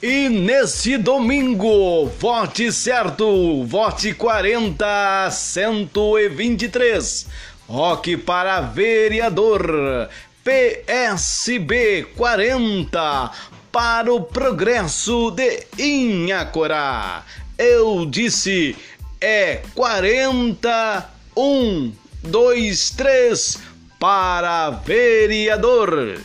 E nesse domingo, vote certo, vote 40 123. Rock para vereador, PSB 40 para o progresso de Inhacorá. Eu disse é 40 1 2 3 para vereador.